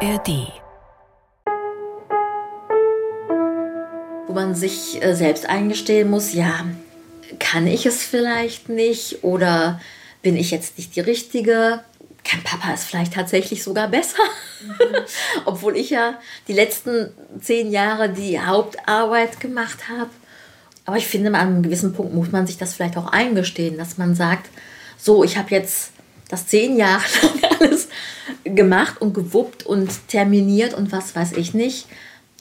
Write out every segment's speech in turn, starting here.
ARD. Wo man sich äh, selbst eingestehen muss, ja, kann ich es vielleicht nicht oder bin ich jetzt nicht die Richtige? Kann Papa es vielleicht tatsächlich sogar besser? Mhm. Obwohl ich ja die letzten zehn Jahre die Hauptarbeit gemacht habe. Aber ich finde, an einem gewissen Punkt muss man sich das vielleicht auch eingestehen, dass man sagt, so, ich habe jetzt das zehn Jahre lang alles gemacht und gewuppt und terminiert und was weiß ich nicht.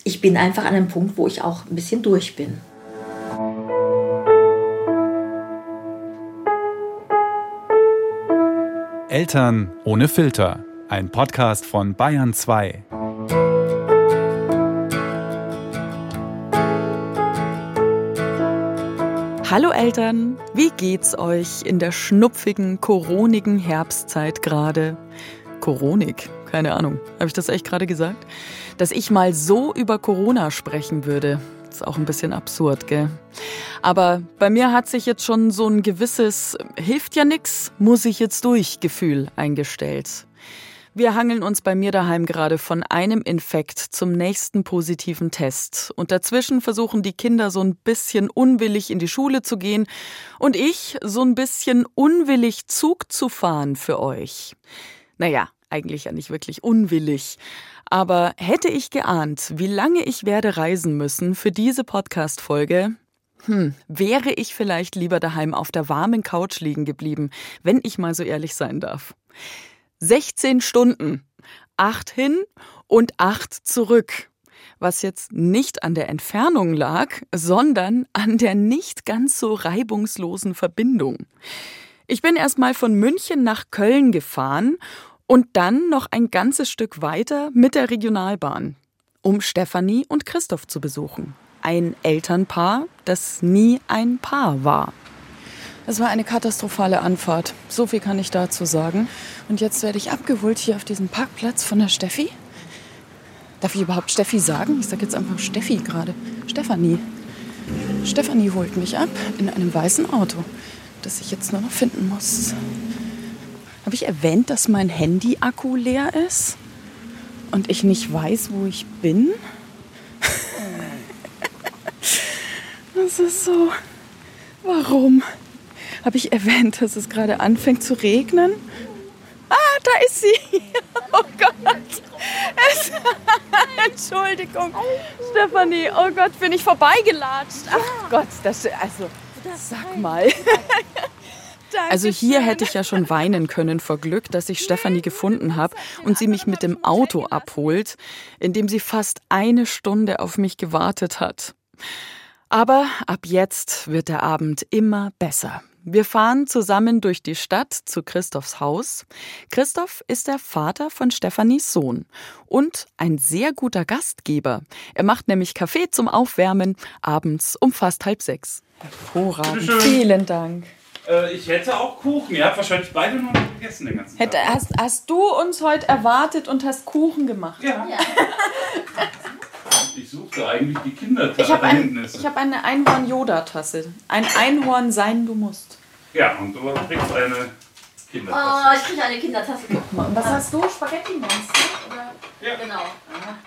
Ich bin einfach an einem Punkt, wo ich auch ein bisschen durch bin. Eltern ohne Filter. Ein Podcast von Bayern 2. Hallo Eltern, wie geht's euch in der schnupfigen, koronigen Herbstzeit gerade? Koronik, keine Ahnung, habe ich das echt gerade gesagt? Dass ich mal so über Corona sprechen würde, ist auch ein bisschen absurd, gell? Aber bei mir hat sich jetzt schon so ein gewisses hilft ja nix, muss ich jetzt durch Gefühl eingestellt. Wir hangeln uns bei mir daheim gerade von einem Infekt zum nächsten positiven Test. Und dazwischen versuchen die Kinder so ein bisschen unwillig in die Schule zu gehen und ich so ein bisschen unwillig Zug zu fahren für euch. Naja, eigentlich ja nicht wirklich unwillig. Aber hätte ich geahnt, wie lange ich werde reisen müssen für diese Podcast-Folge, hm, wäre ich vielleicht lieber daheim auf der warmen Couch liegen geblieben, wenn ich mal so ehrlich sein darf. 16 Stunden. Acht hin und acht zurück. Was jetzt nicht an der Entfernung lag, sondern an der nicht ganz so reibungslosen Verbindung. Ich bin erstmal von München nach Köln gefahren und dann noch ein ganzes Stück weiter mit der Regionalbahn, um Stefanie und Christoph zu besuchen. Ein Elternpaar, das nie ein Paar war. Es war eine katastrophale Anfahrt. So viel kann ich dazu sagen. Und jetzt werde ich abgeholt hier auf diesem Parkplatz von der Steffi. Darf ich überhaupt Steffi sagen? Ich sage jetzt einfach Steffi gerade. Stefanie. Stefanie holt mich ab in einem weißen Auto, das ich jetzt nur noch finden muss. Habe ich erwähnt, dass mein Handy-Akku leer ist? Und ich nicht weiß, wo ich bin? Das ist so. Warum? Habe ich erwähnt, dass es gerade anfängt zu regnen? Ah, da ist sie. Oh Gott. Es, Entschuldigung, Stefanie. Oh Gott, bin ich vorbeigelatscht. Ach Gott, das also sag mal. Also hier hätte ich ja schon weinen können vor Glück, dass ich Stefanie gefunden habe und sie mich mit dem Auto abholt, in dem sie fast eine Stunde auf mich gewartet hat. Aber ab jetzt wird der Abend immer besser. Wir fahren zusammen durch die Stadt zu Christophs Haus. Christoph ist der Vater von Stefanis Sohn und ein sehr guter Gastgeber. Er macht nämlich Kaffee zum Aufwärmen abends um fast halb sechs. Hervorragend. Vielen Dank. Äh, ich hätte auch Kuchen. Ihr habt wahrscheinlich beide noch nicht gegessen den ganzen Tag. hast, hast du uns heute erwartet und hast Kuchen gemacht? Ja. ja. Ich suchte eigentlich die Kindertasse. Ich habe ein, hab eine Einhorn-Yoda-Tasse. Ein Einhorn sein, du musst. Ja, und du kriegst eine Kindertasse. Oh, ich kriege eine Kindertasse. Guck mal. Und was hast du? Spaghetti-Monster? Ja. Genau.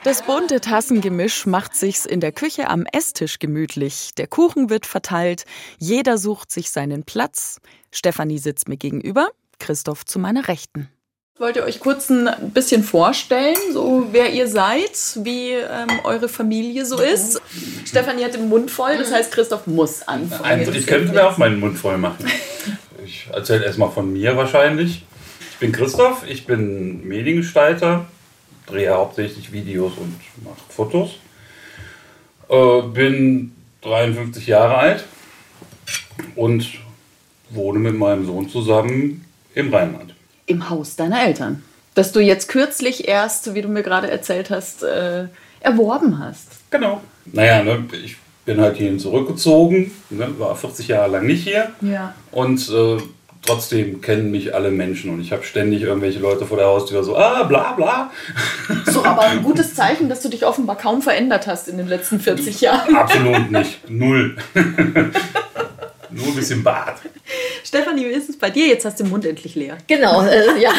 Das bunte Tassengemisch macht sich's in der Küche am Esstisch gemütlich. Der Kuchen wird verteilt, jeder sucht sich seinen Platz. Stefanie sitzt mir gegenüber, Christoph zu meiner Rechten. Wollt ihr euch kurz ein bisschen vorstellen, so wer ihr seid, wie ähm, eure Familie so ist? Stefanie hat den Mund voll, das heißt, Christoph muss anfangen. Also ich könnte mir auch meinen Mund voll machen. Ich erzähle erstmal von mir wahrscheinlich. Ich bin Christoph, ich bin Mediengestalter, drehe hauptsächlich Videos und mache Fotos. Äh, bin 53 Jahre alt und wohne mit meinem Sohn zusammen im Rheinland im Haus deiner Eltern. Das du jetzt kürzlich erst, wie du mir gerade erzählt hast, äh, erworben hast. Genau. Naja, ne, ich bin halt hierhin zurückgezogen, ne, war 40 Jahre lang nicht hier. Ja. Und äh, trotzdem kennen mich alle Menschen und ich habe ständig irgendwelche Leute vor der Haustür so, ah, bla bla. So, aber ein gutes Zeichen, dass du dich offenbar kaum verändert hast in den letzten 40 Jahren. Absolut nicht. Null. Nur ein bisschen Bart. Stefanie, wie ist es bei dir? Jetzt hast du den Mund endlich leer. Genau, äh, ja.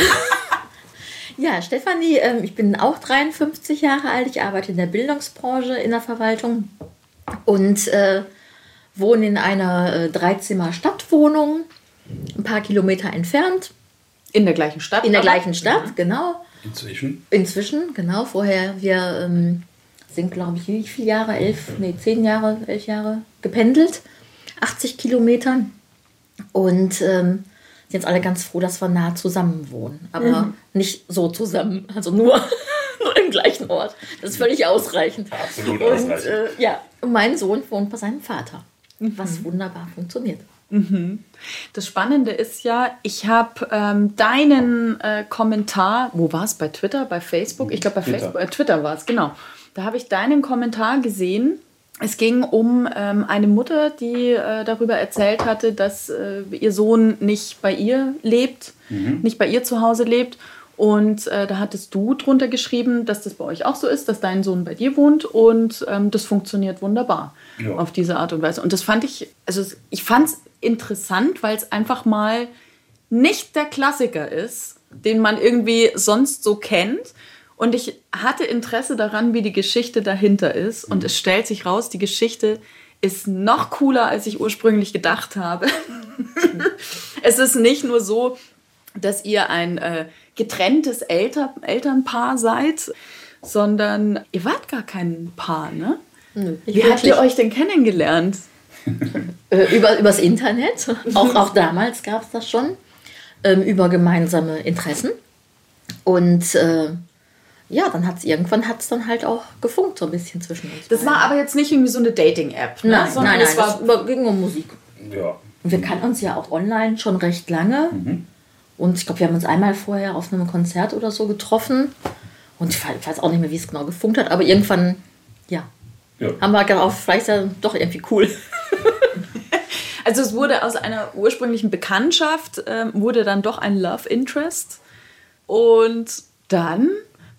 Ja, Stefanie, ähm, ich bin auch 53 Jahre alt. Ich arbeite in der Bildungsbranche in der Verwaltung und äh, wohne in einer äh, Dreizimmer-Stadtwohnung, ein paar Kilometer entfernt. In der gleichen Stadt? In der gleichen Stadt, genau. Inzwischen. Inzwischen, genau. Vorher, wir ähm, sind, glaube ich, wie viele Jahre? Elf, nee, zehn Jahre, elf Jahre gependelt. 80 Kilometer. Und ähm, sind jetzt alle ganz froh, dass wir nah zusammen wohnen. Aber Mhm. nicht so zusammen. Also nur, nur im gleichen Ort. Das ist völlig ausreichend. Absolut Und ausreichend. äh, ja, und mein Sohn wohnt bei seinem Vater. Mhm. Was wunderbar funktioniert. Das Spannende ist ja, ich habe ähm, deinen äh, Kommentar, wo war es? Bei Twitter, bei Facebook? Ich glaube, bei Twitter. Facebook, äh, Twitter war es, genau. Da habe ich deinen Kommentar gesehen. Es ging um ähm, eine Mutter, die äh, darüber erzählt hatte, dass äh, ihr Sohn nicht bei ihr lebt, nicht bei ihr zu Hause lebt. Und äh, da hattest du drunter geschrieben, dass das bei euch auch so ist, dass dein Sohn bei dir wohnt und ähm, das funktioniert wunderbar Ja. auf diese Art und Weise. Und das fand ich, also ich fand es interessant, weil es einfach mal nicht der Klassiker ist, den man irgendwie sonst so kennt. Und ich hatte Interesse daran, wie die Geschichte dahinter ist. Und es stellt sich raus, die Geschichte ist noch cooler, als ich ursprünglich gedacht habe. es ist nicht nur so, dass ihr ein äh, getrenntes Elter Elternpaar seid, sondern ihr wart gar kein Paar, ne? Wie habt ihr euch denn kennengelernt? Äh, über, übers Internet. Auch, auch damals gab es das schon. Ähm, über gemeinsame Interessen. Und äh, ja, dann hat es irgendwann hat's dann halt auch gefunkt, so ein bisschen zwischen uns. Das war aber jetzt nicht irgendwie so eine Dating-App, ne? Nein, sondern nein, nein, es war das war, ging um Musik. Ja. Und wir kannten uns ja auch online schon recht lange. Und ich glaube, wir haben uns einmal vorher auf einem Konzert oder so getroffen. Und ich we- weiß auch nicht mehr, wie es genau gefunkt hat, aber irgendwann, ja, Ja. haben wir gedacht, vielleicht ist ja doch irgendwie cool. Also es wurde aus einer ursprünglichen Bekanntschaft, ähm, wurde dann doch ein Love Interest. Und dann,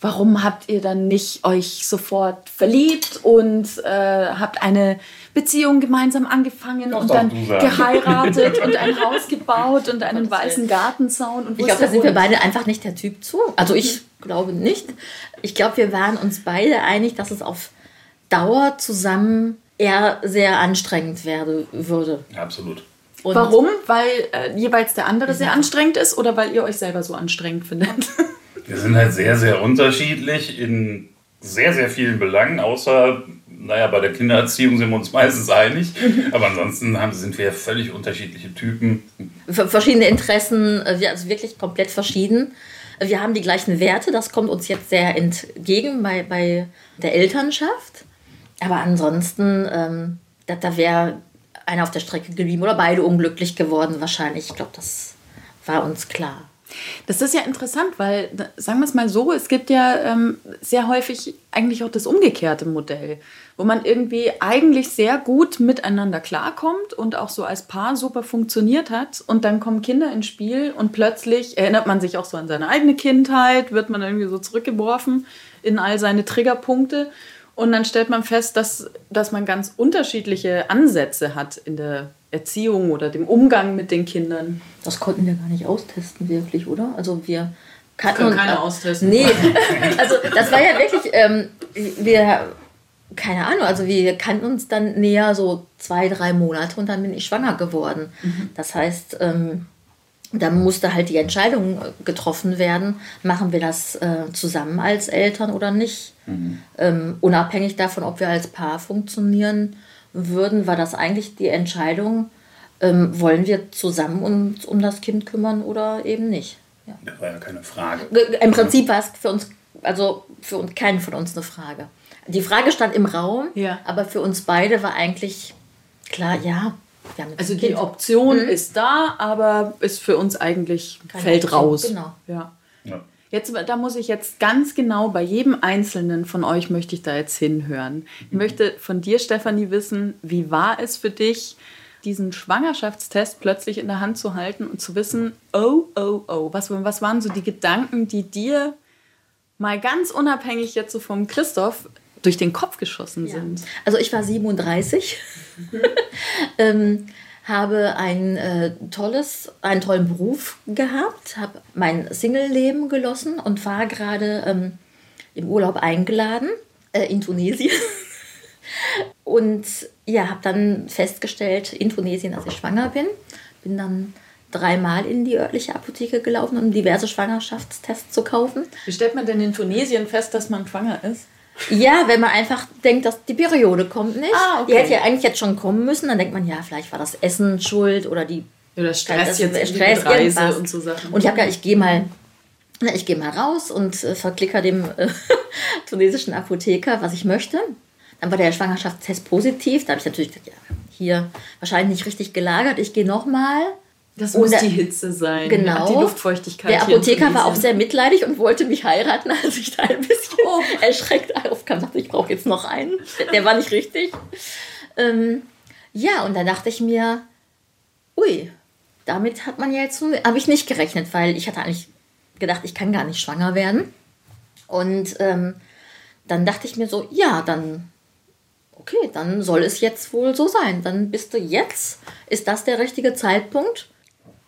warum habt ihr dann nicht euch sofort verliebt und äh, habt eine Beziehung gemeinsam angefangen Das und dann geheiratet und ein Haus gebaut und einen weißen. Gartenzaun? Und Ich glaube, da sind wir beide einfach nicht der Typ zu. Also ich glaube nicht. Ich glaube, wir waren uns beide einig, dass es auf Dauer zusammen eher sehr anstrengend werde, würde. Absolut. Und Warum? Weil äh, jeweils der andere sehr anstrengend ist oder weil ihr euch selber so anstrengend findet? Wir sind halt sehr, sehr unterschiedlich in sehr, sehr vielen Belangen, außer, naja, bei der Kindererziehung sind wir uns meistens einig. Aber ansonsten haben, sind wir völlig unterschiedliche Typen. Ver- verschiedene Interessen, äh, wir- also wirklich komplett verschieden. Wir haben die gleichen Werte, das kommt uns jetzt sehr entgegen bei, bei der Elternschaft. Aber ansonsten, ähm, da, da wäre einer auf der Strecke geblieben oder beide unglücklich geworden wahrscheinlich. Ich glaube, das war uns klar. Das ist ja interessant, weil, sagen wir es mal so, es gibt ja ähm, sehr häufig eigentlich auch das umgekehrte Modell, wo man irgendwie eigentlich sehr gut miteinander klarkommt und auch so als Paar super funktioniert hat und dann kommen Kinder ins Spiel und plötzlich erinnert man sich auch so an seine eigene Kindheit, wird man irgendwie so zurückgeworfen in all seine Triggerpunkte und dann stellt man fest, dass, dass man ganz unterschiedliche Ansätze hat in der Erziehung oder dem Umgang mit den Kindern. Das konnten wir gar nicht austesten, wirklich, oder? Also wir kannten Kann uns- keiner austesten. Nee, also das war ja wirklich, ähm, wir, keine Ahnung, also wir kannten uns dann näher so zwei, drei Monate und dann bin ich schwanger geworden. Das heißt, ähm, da musste halt die Entscheidung äh, getroffen werden, machen wir das äh, zusammen als Eltern oder nicht. Ähm, unabhängig davon, ob wir als Paar funktionieren würden, war das eigentlich die Entscheidung, ähm, wollen wir zusammen uns um das Kind kümmern oder eben nicht. Ja. Das war ja keine Frage. Im Prinzip war es für uns, also für uns, keinen von uns eine Frage. Die Frage stand im Raum, Ja. aber für uns beide war eigentlich klar, ja, Also die Kind. Option ist da, aber ist für uns eigentlich Keine fällt Option, raus. genau. Ja. Ja. Jetzt, da muss ich jetzt ganz genau bei jedem Einzelnen von euch möchte ich da jetzt hinhören. Ich möchte von dir, Stefanie, wissen, wie war es für dich, diesen Schwangerschaftstest plötzlich in der Hand zu halten und zu wissen, oh, oh, oh, was, was waren so die Gedanken, die dir mal ganz unabhängig jetzt so vom Christoph durch den Kopf geschossen Ja. sind? Also ich war 37, ähm, habe ein äh, tolles, einen tollen Beruf gehabt, habe mein Single-Leben genossen und war gerade ähm, im Urlaub eingeladen äh, in Tunesien. und ja, habe dann festgestellt in Tunesien, dass ich schwanger bin. Bin dann dreimal in die örtliche Apotheke gelaufen, um diverse Schwangerschaftstests zu kaufen. Wie stellt man denn in Tunesien fest, dass man schwanger ist? Ja, wenn man einfach denkt, dass die Periode kommt nicht. Ah, okay. Die hätte ja eigentlich jetzt schon kommen müssen. Dann denkt man, ja, vielleicht war das Essen schuld oder die Oder Stress das- jetzt Stress, Stress, Reise irgendwas. und so Sachen. Und ich habe gedacht, ich gehe mal, na, ich gehe mal raus und äh, verklicker dem äh, tunesischen Apotheker, was ich möchte. Dann war der Schwangerschaftstest positiv. Da habe ich natürlich gedacht, ja, hier wahrscheinlich nicht richtig gelagert. Ich gehe nochmal. Das und muss der- die Hitze sein. Genau. Die Luftfeuchtigkeit. Der Apotheker war auch sehr mitleidig und wollte mich heiraten, als ich da ein bisschen Oh. erschreckt aufkam. Dachte, ich brauche jetzt noch einen. Der war nicht richtig. Ähm, ja, und dann dachte ich mir, ui, damit hat man ja jetzt, habe ich nicht gerechnet, weil ich hatte eigentlich gedacht, ich kann gar nicht schwanger werden. Und ähm, dann dachte ich mir so, ja, dann, okay, dann soll es jetzt wohl so sein. Dann bist du jetzt, ist das der richtige Zeitpunkt?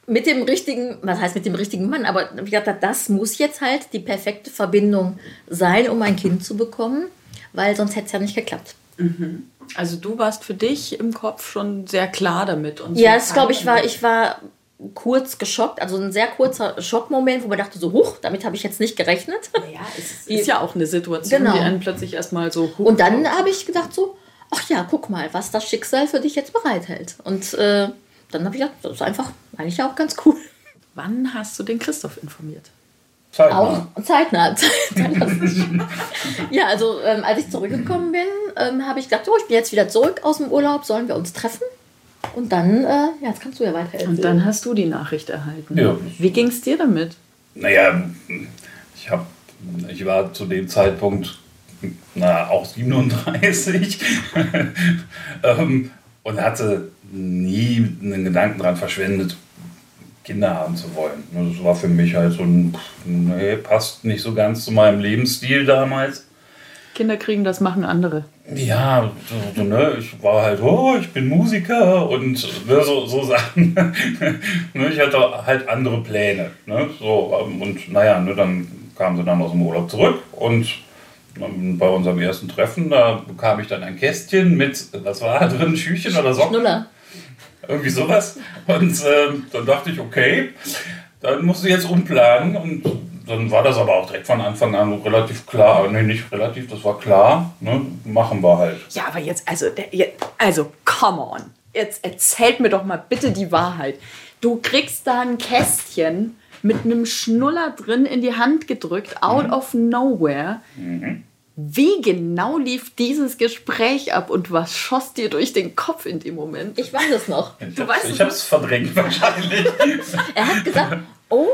Mit dem richtigen, was heißt mit dem richtigen Mann, aber ich dachte, das muss jetzt halt die perfekte Verbindung sein, um ein Kind zu bekommen, weil sonst hätte es ja nicht geklappt. Also du warst für dich im Kopf schon sehr klar damit. Und Ja, das glaube ich war, ich war kurz geschockt, also ein sehr kurzer Schockmoment, wo man dachte so, huch, damit habe ich jetzt nicht gerechnet. Ja, es ist ja auch eine Situation, Genau. die einen plötzlich erstmal so hoch Und dann habe ich gedacht so, ach ja, guck mal, was das Schicksal für dich jetzt bereithält. Und äh, dann habe ich gedacht, das ist einfach eigentlich auch ganz cool. Wann hast du den Christoph informiert? Zeitnah. Auch zeitnah. zeitnah. ja, also ähm, als ich zurückgekommen bin, ähm, habe ich gedacht, oh, ich bin jetzt wieder zurück aus dem Urlaub, sollen wir uns treffen? Und dann, äh, ja, jetzt kannst du ja weiter erzählen. Und dann hast du die Nachricht erhalten. Ja. Wie ging es dir damit? Naja, ich, hab, ich war zu dem Zeitpunkt na, auch 37 ähm, und hatte nie einen Gedanken daran verschwendet, Kinder haben zu wollen. Das war für mich halt so ein, nee, passt nicht so ganz zu meinem Lebensstil damals. Kinder kriegen, das machen andere. Ja, so, so, ne, ich war halt, oh, ich bin Musiker und ne, so, so Sachen. ne, ich hatte halt andere Pläne. Ne, so, und naja, ne, dann kamen sie dann aus dem Urlaub zurück und ähm, bei unserem ersten Treffen, da bekam ich dann ein Kästchen mit, was war da drin, Schüchchen oder Socken? Schnuller. Irgendwie sowas. Und ähm, dann dachte ich, okay, dann musst du jetzt umplanen. Und dann war das aber auch direkt von Anfang an relativ klar. Nee, nicht relativ, das war klar. Ne? Machen wir halt. Ja, aber jetzt, also, also, come on. Jetzt erzählt mir doch mal bitte die Wahrheit. Du kriegst da ein Kästchen mit einem Schnuller drin in die Hand gedrückt, out of nowhere. Wie genau lief dieses Gespräch ab und was schoss dir durch den Kopf in dem Moment? Ich weiß es noch. Ich Du hab's- weißt es ich habe es verdrängt wahrscheinlich. Er hat gesagt, oh,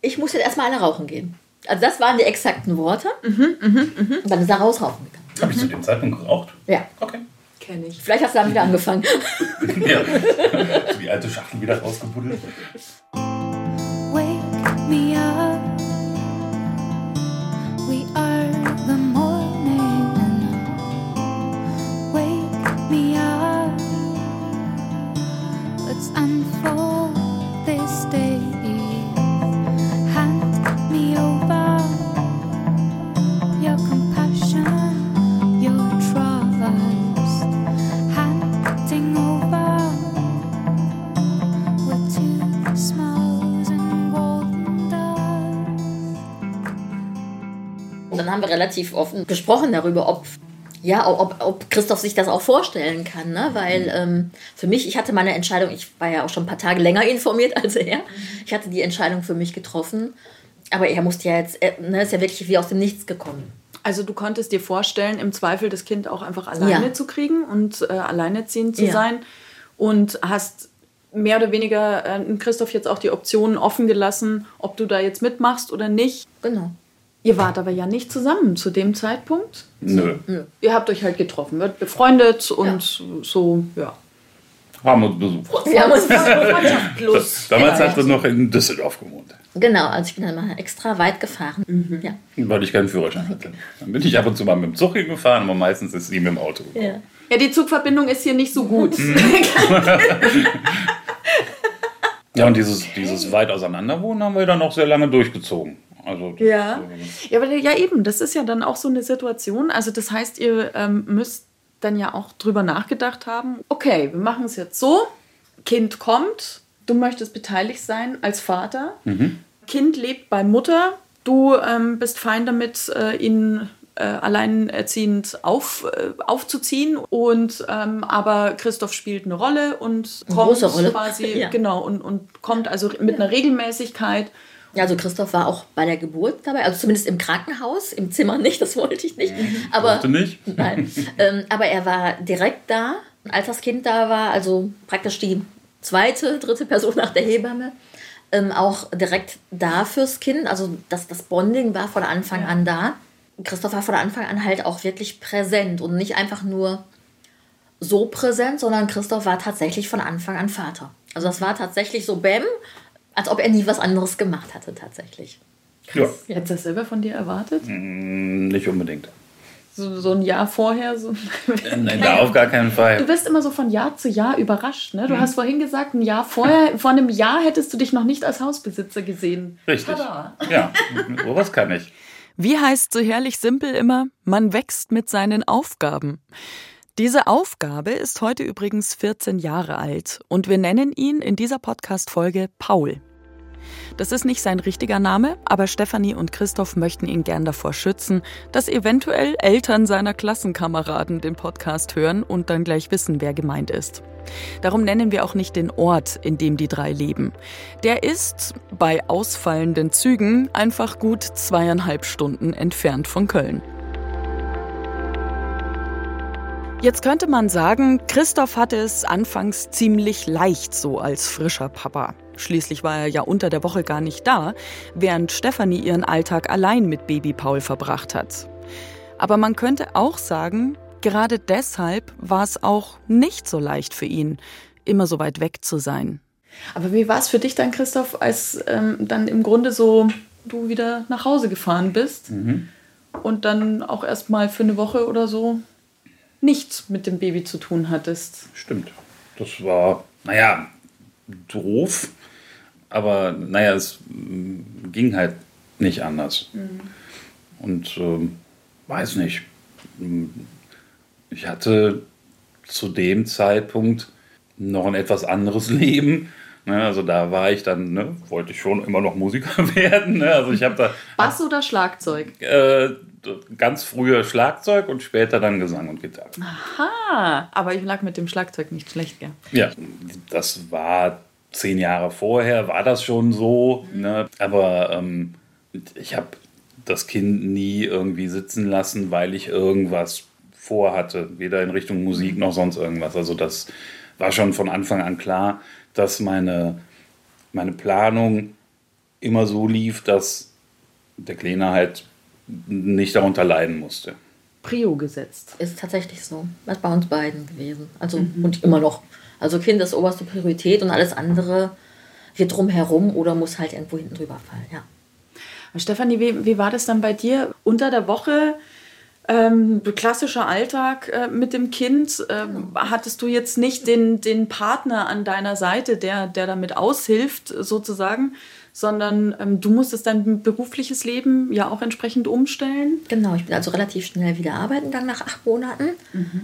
ich muss jetzt erstmal eine rauchen gehen. Also das waren die exakten Worte. Mhm, Und dann ist er raus rauchen gegangen. habe ich zu dem Zeitpunkt geraucht? Ja. Okay. Kenn ich. Vielleicht hast du dann wieder angefangen. Ja. Die alte Schachtel wieder rausgebuddelt. Wake me up. We are relativ offen gesprochen darüber, ob, ja, ob, ob Christoph sich das auch vorstellen kann. Ne? Weil ähm, für mich, ich hatte meine Entscheidung, ich war ja auch schon ein paar Tage länger informiert als er. Ich hatte die Entscheidung für mich getroffen. Aber er musste ja jetzt, er, ne, ist ja wirklich wie aus dem Nichts gekommen. Also du konntest dir vorstellen, im Zweifel das Kind auch einfach alleine Ja. zu kriegen und äh, alleinerziehend zu Ja. sein und hast mehr oder weniger äh, Christoph jetzt auch die Optionen offen gelassen, ob du da jetzt mitmachst oder nicht. Genau. Ihr wart aber ja nicht zusammen zu dem Zeitpunkt. Nö. Ihr habt euch halt getroffen, wird befreundet und so, ja. Haben uns besucht. Wir haben uns plus. Damals hat er noch in Düsseldorf gewohnt. Genau, also ich bin dann mal extra weit gefahren. Mhm. Ja. Weil ich keinen Führerschein hatte. Dann bin ich ab und zu mal mit dem Zug hingefahren, aber meistens ist sie mit dem Auto. ja. Ja, die Zugverbindung ist hier nicht so gut. Ja, und dieses, dieses weit auseinanderwohnen haben wir dann auch sehr lange durchgezogen. Also, Ja. äh, Ja, aber ja eben, das ist ja dann auch so eine Situation. Also das heißt, ihr ähm, müsst dann ja auch drüber nachgedacht haben, okay, wir machen es jetzt so, Kind kommt, du möchtest beteiligt sein als Vater, Kind lebt bei Mutter, du ähm, bist fein damit, äh, ihn äh, alleinerziehend auf, äh, aufzuziehen und ähm, aber Christoph spielt eine Rolle und Eine kommt große Rolle. quasi Ja. genau und, und kommt also mit einer Regelmäßigkeit. Ja, also Christoph war auch bei der Geburt dabei, also zumindest im Krankenhaus, im Zimmer nicht, das wollte ich nicht. Aber, Wollte nicht? Nein. ähm, aber er war direkt da, als das Kind da war, also praktisch die zweite, dritte Person nach der Hebamme, ähm, auch direkt da fürs Kind. Also das, das Bonding war von Anfang an da. Christoph war von Anfang an halt auch wirklich präsent und nicht einfach nur so präsent, sondern Christoph war tatsächlich von Anfang an Vater. Also das war tatsächlich so Bäm, als ob er nie was anderes gemacht hatte tatsächlich. Ja, Hättest du das selber von dir erwartet? mm, nicht unbedingt. So, so ein Jahr vorher? So. Nein, da auf gar keinen Du Fall. bist immer so von Jahr zu Jahr überrascht. Ne? Du hast vorhin gesagt, ein Jahr vorher, vor einem Jahr hättest du dich noch nicht als Hausbesitzer gesehen. Richtig. Tada. Ja, sowas kann ich. Wie heißt so herrlich simpel immer, man wächst mit seinen Aufgaben. Diese Aufgabe ist heute übrigens 14 Jahre alt und wir nennen ihn in dieser Podcast-Folge Paul. Das ist nicht sein richtiger Name, aber Stefanie und Christoph möchten ihn gern davor schützen, dass eventuell Eltern seiner Klassenkameraden den Podcast hören und dann gleich wissen, wer gemeint ist. Darum nennen wir auch nicht den Ort, in dem die drei leben. Der ist, bei ausfallenden Zügen, einfach gut zweieinhalb Stunden entfernt von Köln. Jetzt könnte man sagen, Christoph hatte es anfangs ziemlich leicht so als frischer Papa. Schließlich war er ja unter der Woche gar nicht da, während Stefanie ihren Alltag allein mit Baby Paul verbracht hat. Aber man könnte auch sagen, gerade deshalb war es auch nicht so leicht für ihn, immer so weit weg zu sein. Aber wie war es für dich dann, Christoph, als ähm, dann im Grunde so du wieder nach Hause gefahren bist und dann auch erst mal für eine Woche oder so nichts mit dem Baby zu tun hattest? Stimmt. Das war, naja, doof. Aber naja, es mm, ging halt nicht anders. Und ähm, weiß nicht. Ich hatte zu dem Zeitpunkt noch ein etwas anderes Leben. Ne, also da war ich dann, ne, wollte ich schon immer noch Musiker werden. Ne? Also ich habe da Bass oder Schlagzeug? äh, ganz früher Schlagzeug und später dann Gesang und Gitarre. Ah, aber ich lag mit dem Schlagzeug nicht schlecht, gell? Ja, das war zehn Jahre vorher, war das schon so. Ne? Aber ähm, ich habe das Kind nie irgendwie sitzen lassen, weil ich irgendwas vorhatte, weder in Richtung Musik noch sonst irgendwas. Also das war schon von Anfang an klar, dass meine, meine Planung immer so lief, dass der Kleine halt nicht darunter leiden musste. Prio gesetzt. Ist tatsächlich so. Das ist bei uns beiden gewesen. Also und immer noch. Also Kind ist oberste Priorität und alles andere wird drumherum oder muss halt irgendwo hinten drüber fallen. Ja. Stefanie, wie, wie war das dann bei dir unter der Woche? Ähm, klassischer Alltag äh, mit dem Kind. Ähm, hattest du jetzt nicht den, den Partner an deiner Seite, der, der damit aushilft, sozusagen, sondern ähm, du musstest dein berufliches Leben ja auch entsprechend umstellen? Genau, ich bin also relativ schnell wieder arbeiten gegangen nach acht Monaten.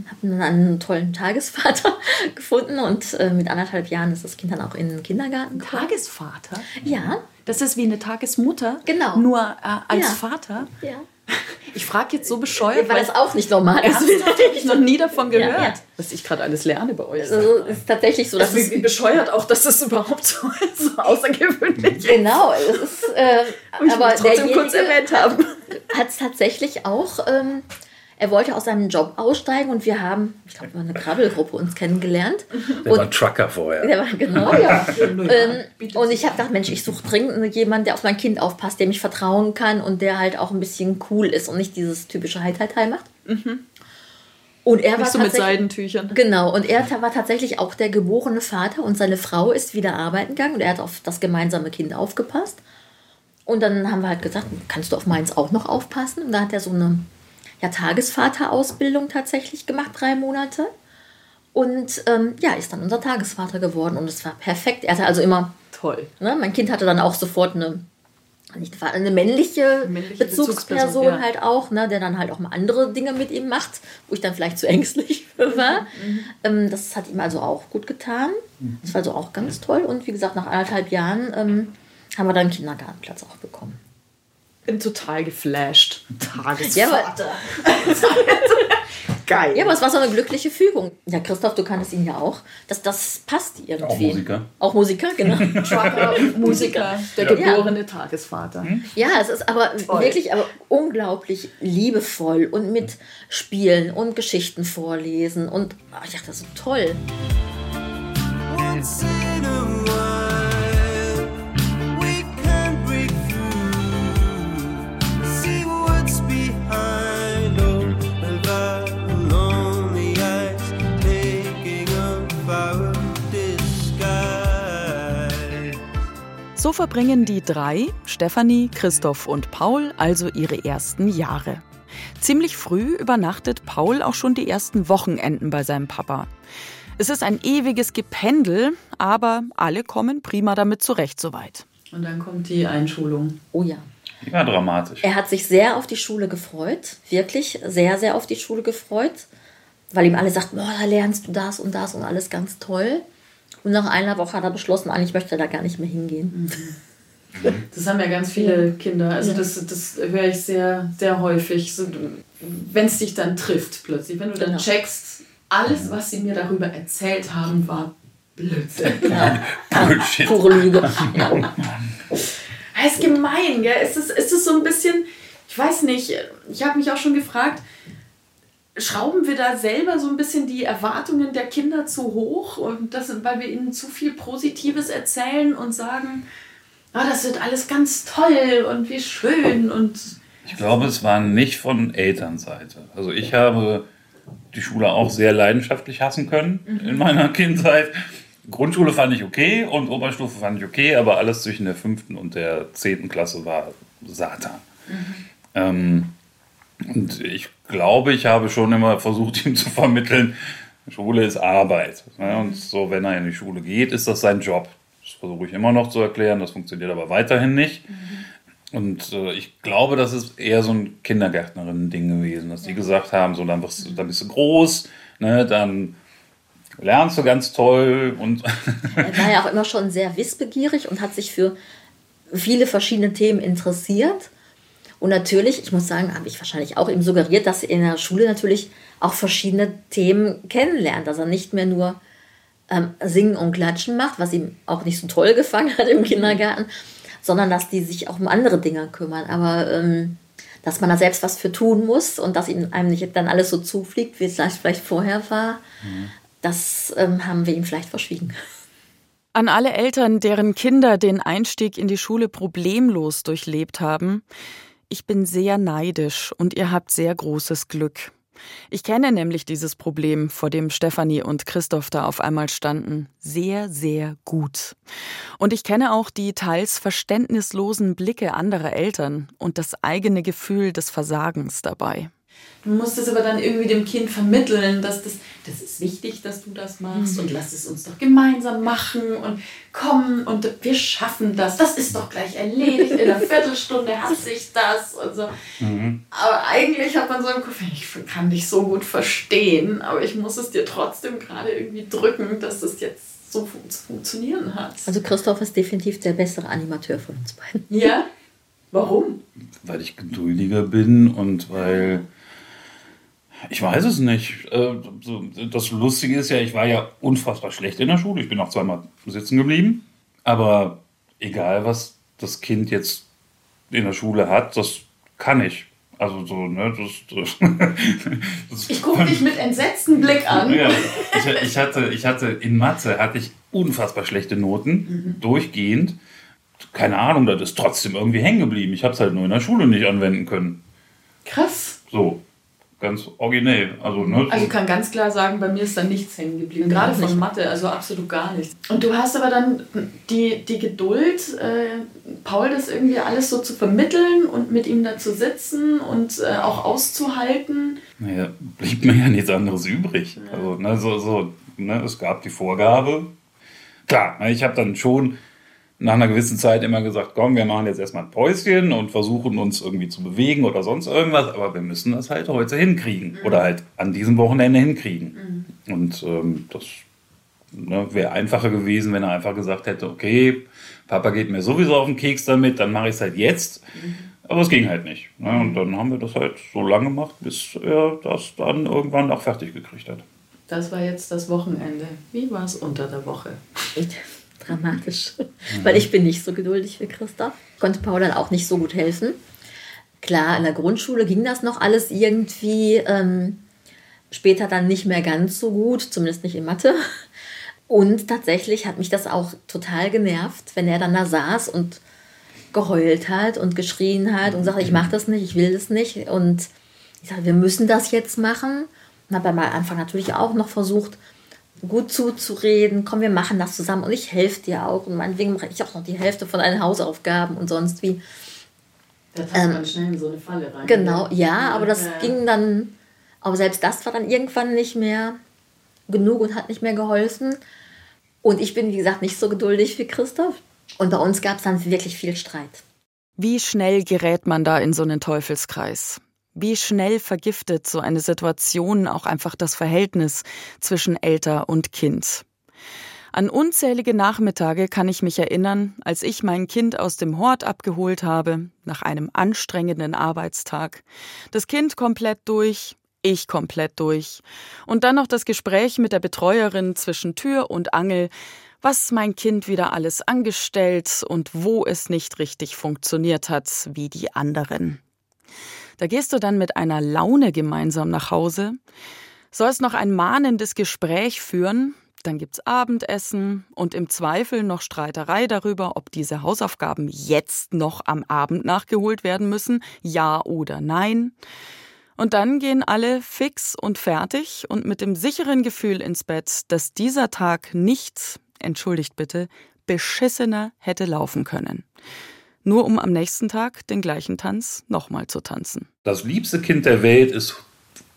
Habe dann einen tollen Tagesvater gefunden und äh, mit anderthalb Jahren ist das Kind dann auch in den Kindergarten gekommen. Tagesvater? Ja, Das ist wie eine Tagesmutter. Genau. Nur äh, als Ja. Vater. ja. Ich frage jetzt so bescheuert, Weil das auch nicht normal ist. Ich noch nie davon Ja, gehört. ja. Was ich gerade alles lerne bei euch. Also ist tatsächlich so, dass es wie bescheuert auch, dass das überhaupt so, so außergewöhnlich ist. Genau, es ist, äh, aber trotzdem kurz erwähnt haben. hat es tatsächlich auch, ähm, er wollte aus seinem Job aussteigen und wir haben, ich glaube, wir haben eine Krabbelgruppe uns kennengelernt. Der Und war Trucker vorher. der war genau, ja. ähm, und ich habe gedacht, Mensch, ich suche dringend jemanden, der auf mein Kind aufpasst, dem ich vertrauen kann und der halt auch ein bisschen cool ist und nicht dieses typische Hai-Tai-Tai macht. Und er war so mit Seidentüchern. Genau, und er war tatsächlich auch der geborene Vater und seine Frau ist wieder arbeiten gegangen und er hat auf das gemeinsame Kind aufgepasst. Und dann haben wir halt gesagt, kannst du auf meins auch noch aufpassen? Und da hat er so eine ja, Tagesvaterausbildung tatsächlich gemacht, drei Monate. Und ähm, ja, ist dann unser Tagesvater geworden und es war perfekt. Er hatte also immer, Toll. ne, mein Kind hatte dann auch sofort eine, nicht, eine männliche, Männliche Bezugsperson Bezugsperson, ja. halt auch, ne, der dann halt auch mal andere Dinge mit ihm macht, wo ich dann vielleicht zu ängstlich war. Mhm, Ähm, das hat ihm also auch gut getan. Das war also auch ganz toll. Und wie gesagt, nach anderthalb Jahren ähm, haben wir dann einen Kindergartenplatz auch bekommen. Bin total geflasht. Tagesvater. Ja, aber, Geil. ja, aber es war so eine glückliche Fügung. Ja, Christoph, du kanntest ihn ja auch. Das, das passt irgendwie. Auch Musiker. Auch Musiker, genau. Trucker Musiker. Der Ja. geborene Tagesvater. Ja, es ist aber wirklich aber unglaublich liebevoll und mit Spielen und Geschichten vorlesen. Und ach, ich dachte, das ist so toll. Once in a So verbringen die drei, Stefanie, Christoph und Paul, also ihre ersten Jahre. Ziemlich früh übernachtet Paul auch schon die ersten Wochenenden bei seinem Papa. Es ist ein ewiges Gependel, aber alle kommen prima damit zurecht soweit. Und dann kommt die Einschulung. Oh ja. War dramatisch. Er hat sich sehr auf die Schule gefreut, wirklich sehr, sehr auf die Schule gefreut, weil ihm alle sagten, boah, da lernst du das und das und alles ganz toll. Und nach einer Woche hat er beschlossen, eigentlich möchte er da gar nicht mehr hingehen. Das haben ja ganz viele Kinder. Also das, das höre ich sehr, sehr häufig. So, Wenn es dich dann trifft plötzlich, wenn du dann Genau. checkst, alles, was sie mir darüber erzählt haben, war Blödsinn. Bullshit. Pure Lüge. Ja. Das ist gemein, gell? Ist es, ist es so ein bisschen, ich weiß nicht, ich habe mich auch schon gefragt, schrauben wir da selber so ein bisschen die Erwartungen der Kinder zu hoch und das, weil wir ihnen zu viel Positives erzählen und sagen, ah, das wird alles ganz toll und wie schön und Ich glaube, es war nicht von Elternseite. Also ich habe die Schule auch sehr leidenschaftlich hassen können in meiner Kindheit. Grundschule fand ich okay und Oberstufe fand ich okay, aber alles zwischen der fünften und der zehnten Klasse war Satan. Ähm, und ich glaube, ich habe schon immer versucht, ihm zu vermitteln, Schule ist Arbeit. Ne? Und so, wenn er in die Schule geht, ist das sein Job. Das versuche ich immer noch zu erklären, das funktioniert aber weiterhin nicht. Und äh, ich glaube, das ist eher so ein Kindergärtnerinnen-Ding gewesen, dass die gesagt haben, so dann, wirst, du- dann bist du groß, ne, dann lernst du ganz toll und Er war ja auch immer schon sehr wissbegierig und hat sich für viele verschiedene Themen interessiert. Und natürlich, ich muss sagen, habe ich wahrscheinlich auch ihm suggeriert, dass er in der Schule natürlich auch verschiedene Themen kennenlernt. Dass er nicht mehr nur ähm, Singen und Klatschen macht, was ihm auch nicht so toll gefallen hat im Kindergarten, sondern dass die sich auch um andere Dinge kümmern. Aber ähm, dass man da selbst was für tun muss und dass ihm einem nicht dann alles so zufliegt, wie es vielleicht vorher war, das ähm, haben wir ihm vielleicht verschwiegen. An alle Eltern, deren Kinder den Einstieg in die Schule problemlos durchlebt haben, ich bin sehr neidisch und ihr habt sehr großes Glück. Ich kenne nämlich dieses Problem, vor dem Stefanie und Christoph da auf einmal standen, sehr, sehr gut. Und ich kenne auch die teils verständnislosen Blicke anderer Eltern und das eigene Gefühl des Versagens dabei. Du musst es aber dann irgendwie dem Kind vermitteln, dass das, das ist wichtig, dass du das machst und lass es uns doch gemeinsam machen und komm und wir schaffen das. Das ist doch gleich erledigt. In einer Viertelstunde hasse ich das und so. Aber eigentlich hat man so im Kopf, ich kann dich so gut verstehen, aber ich muss es dir trotzdem gerade irgendwie drücken, dass das jetzt so fun zu funktionieren hat. Also Christoph ist definitiv der bessere Animateur von uns beiden. Ja? Warum? weil ich geduldiger bin und weil ich weiß es nicht. Äh, Das Lustige ist ja, ich war ja unfassbar schlecht in der Schule. Ich bin auch zweimal sitzen geblieben. Aber egal, was das Kind jetzt in der Schule hat, das kann ich. Also so, ne, das, das, Ich gucke dich mit entsetztem Blick an. ja, ich, ich, hatte, ich hatte in Mathe hatte ich unfassbar schlechte Noten, durchgehend. Keine Ahnung, das ist trotzdem irgendwie hängen geblieben. Ich habe es halt nur in der Schule nicht anwenden können. Krass. So. Ganz originell. Also, ne, Also so- ich kann ganz klar sagen, bei mir ist da nichts hängen geblieben. Gerade von nicht. Mathe, also absolut gar nichts. Und du hast aber dann die, die Geduld, äh, Paul das irgendwie alles so zu vermitteln und mit ihm da zu sitzen und äh, auch auszuhalten. Naja, blieb mir ja nichts anderes übrig. Also, ne, so, so, ne, es gab die Vorgabe. Klar, ne, ich habe dann schon nach einer gewissen Zeit immer gesagt, komm, wir machen jetzt erstmal ein Päuschen und versuchen uns irgendwie zu bewegen oder sonst irgendwas, aber wir müssen das halt heute hinkriegen oder halt an diesem Wochenende hinkriegen. Und ähm, das ne, wäre einfacher gewesen, wenn er einfach gesagt hätte, okay, Papa geht mir sowieso auf den Keks damit, dann mache ich es halt jetzt. Aber es ging halt nicht. Ne? Und dann haben wir das halt so lange gemacht, bis er das dann irgendwann auch fertig gekriegt hat. Das war jetzt das Wochenende. Wie war es unter der Woche? Dramatisch. Weil ich bin nicht so geduldig wie Christoph. Konnte Paul dann auch nicht so gut helfen. Klar, in der Grundschule ging das noch alles irgendwie. Ähm, später dann nicht mehr ganz so gut, zumindest nicht in Mathe. Und tatsächlich hat mich das auch total genervt, wenn er dann da saß und geheult hat und geschrien hat und sagte, ich mache das nicht, ich will das nicht. Und ich sagte, wir müssen das jetzt machen. Und habe am Anfang natürlich auch noch versucht, gut zuzureden. Komm, wir machen das zusammen und ich helfe dir auch. Und meinetwegen mache ich auch noch die Hälfte von deinen Hausaufgaben und sonst wie. Da tappt Ähm, man schnell in so eine Falle rein. Genau, ja, aber das Ja. ging dann, aber selbst das war dann irgendwann nicht mehr genug und hat nicht mehr geholfen. Und ich bin, wie gesagt, nicht so geduldig wie Christoph. Und bei uns gab es dann wirklich viel Streit. Wie schnell gerät man da in so einen Teufelskreis? Wie schnell vergiftet so eine Situation auch einfach das Verhältnis zwischen Elter und Kind? An unzählige Nachmittage kann ich mich erinnern, als ich mein Kind aus dem Hort abgeholt habe, nach einem anstrengenden Arbeitstag. Das Kind komplett durch, ich komplett durch. Und dann noch das Gespräch mit der Betreuerin zwischen Tür und Angel, was mein Kind wieder alles angestellt und wo es nicht richtig funktioniert hat wie die anderen. Da gehst du dann mit einer Laune gemeinsam nach Hause, sollst noch ein mahnendes Gespräch führen, dann gibt's Abendessen und im Zweifel noch Streiterei darüber, ob diese Hausaufgaben jetzt noch am Abend nachgeholt werden müssen, ja oder nein. Und dann gehen alle fix und fertig und mit dem sicheren Gefühl ins Bett, dass dieser Tag nicht, entschuldigt bitte, beschissener hätte laufen können. Nur um am nächsten Tag den gleichen Tanz nochmal zu tanzen. Das liebste Kind der Welt ist,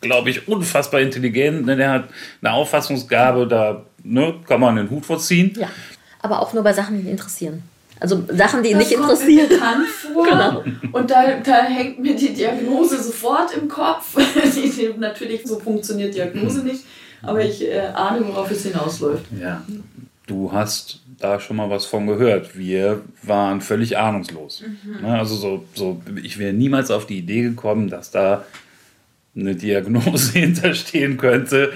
glaube ich, unfassbar intelligent. Ne? Der hat eine Auffassungsgabe, da ne, kann man den Hut vorziehen. Ja, aber auch nur bei Sachen, die ihn interessieren. Also Sachen, die ihn Das nicht interessieren. vor. Genau. Und da, da hängt mir die Diagnose sofort im Kopf. Die, die, natürlich, so funktioniert Diagnose nicht. Aber ich äh, ahne, worauf es hinausläuft. Ja, du hast da schon mal was von gehört. Wir waren völlig ahnungslos. Ne, Also so, so, ich wäre niemals auf die Idee gekommen, dass da eine Diagnose hinterstehen könnte,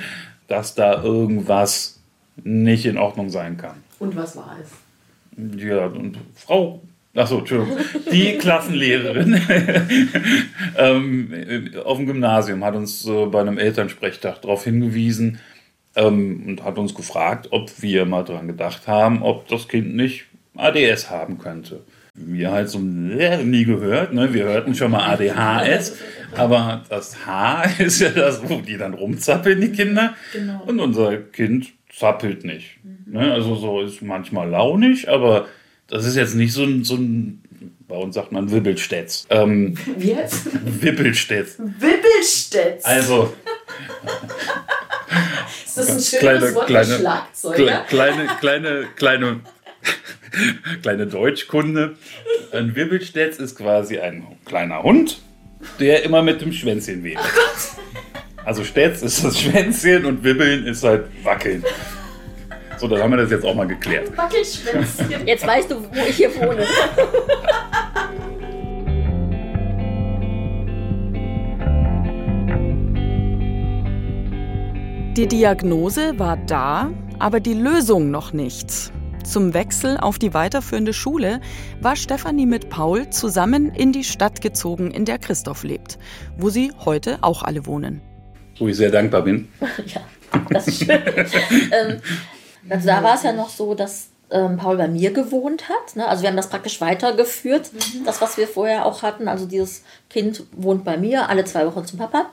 dass da irgendwas nicht in Ordnung sein kann. Und was war es? Ja, und Frau, achso, Entschuldigung, die Klassenlehrerin ähm, auf dem Gymnasium hat uns äh, bei einem Elternsprechtag darauf hingewiesen ähm, und hat uns gefragt, ob wir mal dran gedacht haben, ob das Kind nicht ADS haben könnte. Wir halt so äh, nie gehört, ne? wir hörten schon mal ADHS, aber das H ist ja das, wo die dann rumzappeln, die Kinder. Genau. Und unser Kind zappelt nicht. Ne? Also so ist manchmal launig, aber das ist jetzt nicht so ein, so ein bei uns sagt man Wibbelstätz. Ähm, Wie jetzt? Wibbelstätz. Wibbelstätz. Also ist das ein schönes kleine, Wort kleine, Schlagzeuger? kleine, kleine, kleine, kleine Deutschkunde. Ein Wibbelstätz ist quasi ein kleiner Hund, der immer mit dem Schwänzchen wedelt. Also Stätz ist das Schwänzchen und Wibbeln ist halt wackeln. So, dann haben wir das jetzt auch mal geklärt. Wackelschwänzchen. Jetzt weißt du, wo ich hier wohne. Die Diagnose war da, aber die Lösung noch nicht. Zum Wechsel auf die weiterführende Schule war Stefanie mit Paul zusammen in die Stadt gezogen, in der Christoph lebt, wo sie heute auch alle wohnen. Wo ich sehr dankbar bin. Ja, das ist schön. ähm, also da war es ja noch so, dass ähm, Paul bei mir gewohnt hat. Ne? Also wir haben das praktisch weitergeführt, das, was wir vorher auch hatten. Also dieses Kind wohnt bei mir alle zwei Wochen zum Papa.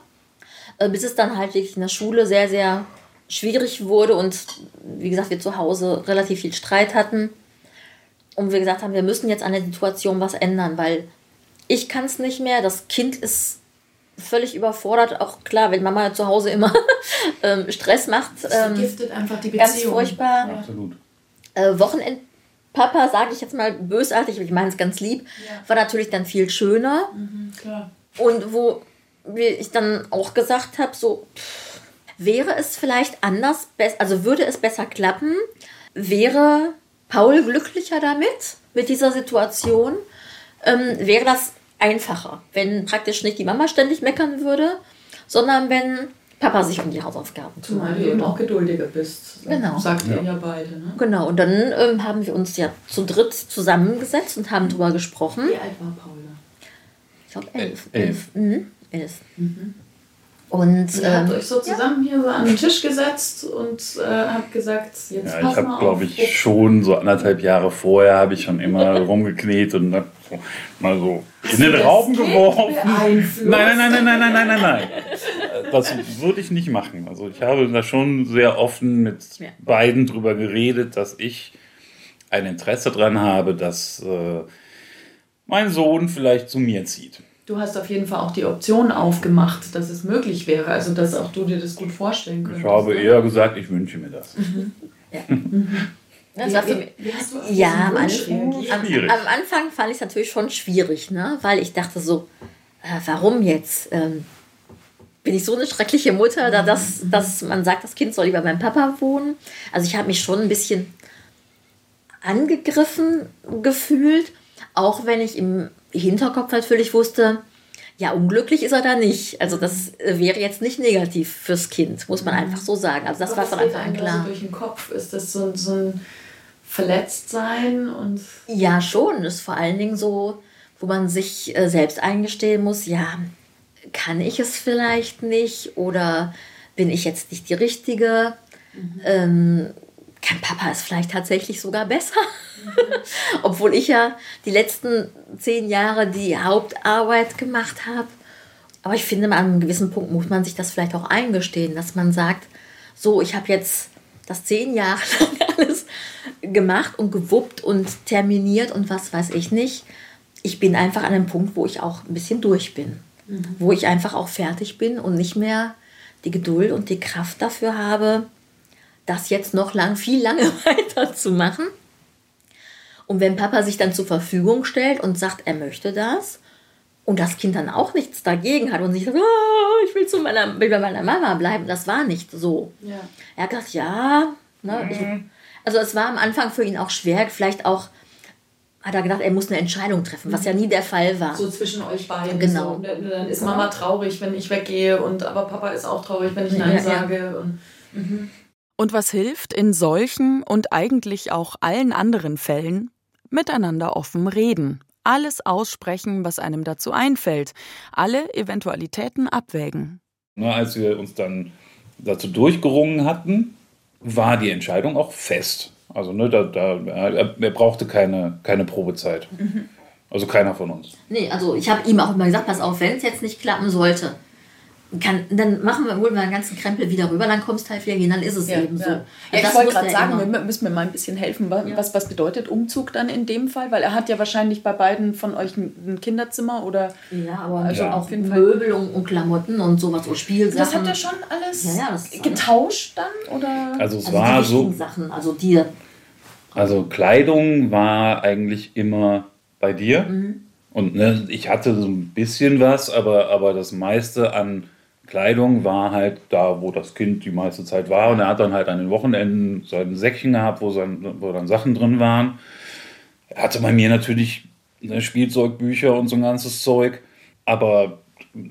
Äh, bis es dann halt wirklich in der Schule sehr, sehr schwierig wurde und wie gesagt, wir zu Hause relativ viel Streit hatten. Und wir gesagt haben, wir müssen jetzt an der Situation was ändern, weil ich kann es nicht mehr. Das Kind ist völlig überfordert. Auch klar, wenn Mama zu Hause immer ähm, Stress macht. Das Ähm, vergiftet einfach die Beziehung. ganz furchtbar. Ja. Absolut. äh, Wochenendpapa, sage ich jetzt mal bösartig, ich meine es ganz lieb, Ja. war natürlich dann viel schöner. Mhm, klar. Und wo wir- ich dann auch gesagt habe, so pff, wäre es vielleicht anders, also würde es besser klappen, wäre Paul glücklicher damit, mit dieser Situation, ähm, wäre das einfacher, wenn praktisch nicht die Mama ständig meckern würde, sondern wenn Papa sich um die Hausaufgaben Zumal kümmern du eben auch geduldiger bist. Genau. Sagt ihr ja beide, ne? Genau, und dann ähm, haben wir uns ja zu dritt zusammengesetzt und haben drüber gesprochen. Wie alt war Paul? Ich glaube elf. Elf. Elf. Mhm. Elf. Und Ihr habt ähm, euch so zusammen hier so an den Tisch gesetzt und äh, habt gesagt, jetzt Ja, pass ich habe, mal glaube auf. ich, schon so anderthalb Jahre vorher habe ich schon immer rumgeknetet und hab so, mal so in den Raum geworfen. beeinflusst? Nein, nein, nein, nein, nein, nein, nein, nein. Das würde ich nicht machen. Also ich habe da schon sehr offen mit Ja. beiden drüber geredet, dass ich ein Interesse dran habe, dass äh, mein Sohn vielleicht zu mir zieht. Du hast auf jeden Fall auch die Option aufgemacht, dass es möglich wäre. Also, dass auch du dir das gut vorstellen könntest. Ich habe ne? eher gesagt, ich wünsche mir das. Wie hast du auf ja, diesen am Anfang, am Anfang fand ich es natürlich schon schwierig, ne? weil ich dachte so, äh, warum jetzt? Ähm, bin ich so eine schreckliche Mutter, da das, dass man sagt, das Kind soll lieber beim Papa wohnen. Also ich habe mich schon ein bisschen angegriffen gefühlt, auch wenn ich im Hinterkopf natürlich wusste, ja, unglücklich ist er da nicht. Also das wäre jetzt nicht negativ fürs Kind, muss man einfach so sagen. Also das Aber war von Anfang an da klar. So durch den Kopf ist das so, ein- so ein Verletztsein und Ja, schon. Ist vor allen Dingen so, wo man sich äh, selbst eingestehen muss, ja, kann ich es vielleicht nicht oder bin ich jetzt nicht die Richtige? Ähm, kann Papa es vielleicht tatsächlich sogar besser? Obwohl ich ja die letzten zehn Jahre die Hauptarbeit gemacht habe. Aber ich finde, an einem gewissen Punkt muss man sich das vielleicht auch eingestehen, dass man sagt, so, ich habe jetzt das zehn Jahre lang alles gemacht und gewuppt und terminiert und was weiß ich nicht. Ich bin einfach an einem Punkt, wo ich auch ein bisschen durch bin. Wo ich einfach auch fertig bin und nicht mehr die Geduld und die Kraft dafür habe, das jetzt noch lang, viel lange weiterzumachen. Und wenn Papa sich dann zur Verfügung stellt und sagt, er möchte das, und das Kind dann auch nichts dagegen hat und sich sagt, "Ah, ich will zu meiner, will bei meiner Mama bleiben, das war nicht so. ja. Er hat gesagt, ja. Ne, ich, also es war am Anfang für ihn auch schwer, vielleicht auch hat er gedacht, er muss eine Entscheidung treffen, was ja nie der Fall war. so zwischen euch beiden. Genau. So. Dann dann ist Mama traurig, wenn ich weggehe und aber Papa ist auch traurig, wenn ich Ja, Nein ja. sage. Und Und was hilft in solchen und eigentlich auch allen anderen Fällen? Miteinander offen reden. Alles aussprechen, was einem dazu einfällt. Alle Eventualitäten abwägen. Ne, als wir uns dann dazu durchgerungen hatten, war die Entscheidung auch fest. Also ne, da, da, er, er brauchte keine, keine Probezeit. Also keiner von uns. Nee, also ich habe ihm auch immer gesagt, pass auf, wenn es jetzt nicht klappen sollte, kann, dann machen wir, holen wir den ganzen Krempel wieder rüber, dann kommst halt wieder hin, dann ist es eben so. Ja. Also Ja, ich wollte gerade er sagen, immer. wir müssen mir mal ein bisschen helfen. Was, was, was bedeutet Umzug dann in dem Fall? Weil er hat ja wahrscheinlich bei beiden von euch ein Kinderzimmer oder. Ja, aber Also auch auf jeden Fall. Möbel und, und Klamotten und sowas, so Spielsachen. Das hat er schon alles Ja, ja, getauscht dann? Oder? Also es also war so, Sachen, also die, also Kleidung war eigentlich immer bei dir. Und ne, ich hatte so ein bisschen was, aber, aber das meiste an Kleidung war halt da, wo das Kind die meiste Zeit war. Und er hat dann halt an den Wochenenden sein Säckchen gehabt, wo, sein, wo dann Sachen drin waren. Er hatte bei mir natürlich ne, Spielzeugbücher und so ein ganzes Zeug. Aber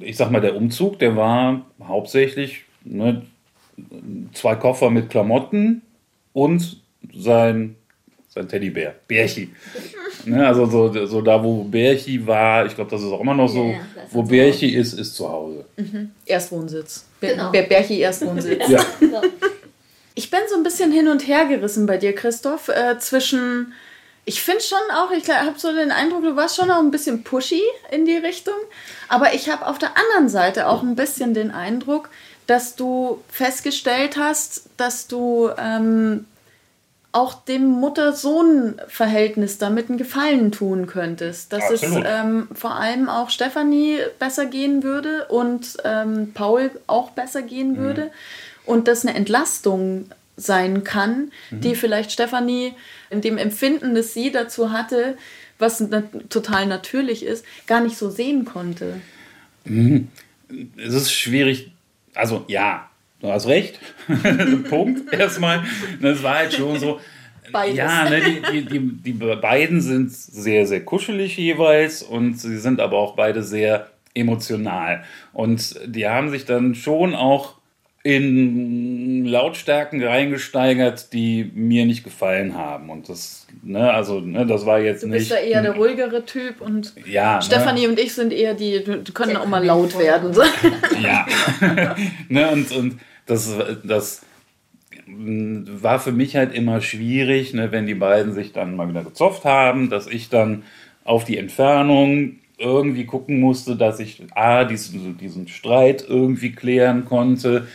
ich sag mal, der Umzug, der war hauptsächlich ne, zwei Koffer mit Klamotten und sein, sein Teddybär, Bärchi. ne, also so, so da, wo Bärchi war, ich glaube, das ist auch immer noch so, Ja, wo Bärchi ist, ist zu Hause. Erstwohnsitz. Genau. Ber Berchi Erstwohnsitz. Ja. Ich bin so ein bisschen hin und her gerissen bei dir, Christoph, äh, zwischen Ich finde schon auch, ich habe so den Eindruck, du warst schon auch ein bisschen pushy in die Richtung. Aber ich habe auf der anderen Seite auch ein bisschen den Eindruck, dass du festgestellt hast, dass du ähm, auch dem Mutter-Sohn-Verhältnis damit einen Gefallen tun könntest. Dass Absolut. es ähm, vor allem auch Stefanie besser gehen würde und ähm, Paul auch besser gehen würde. Und das eine Entlastung sein kann, die vielleicht Stefanie in dem Empfinden, das sie dazu hatte, was na total natürlich ist, gar nicht so sehen konnte. es ist schwierig. Also ja, du hast recht. Punkt erstmal. Das war halt schon so. Beides. Ja, ne, die, die, die, die beiden sind sehr, sehr kuschelig jeweils und sie sind aber auch beide sehr emotional. Und die haben sich dann schon auch in Lautstärken reingesteigert, die mir nicht gefallen haben. Und das, ne, also, ne, das war jetzt Du nicht. bist ja eher der ruhigere Typ und Ja, ne? Stefanie und ich sind eher die, die können auch mal laut werden. So. Ja. ne, und, und das, das war für mich halt immer schwierig, ne, wenn die beiden sich dann mal wieder gezofft haben, dass ich dann auf die Entfernung irgendwie gucken musste, dass ich A, diesen, diesen Streit irgendwie klären konnte.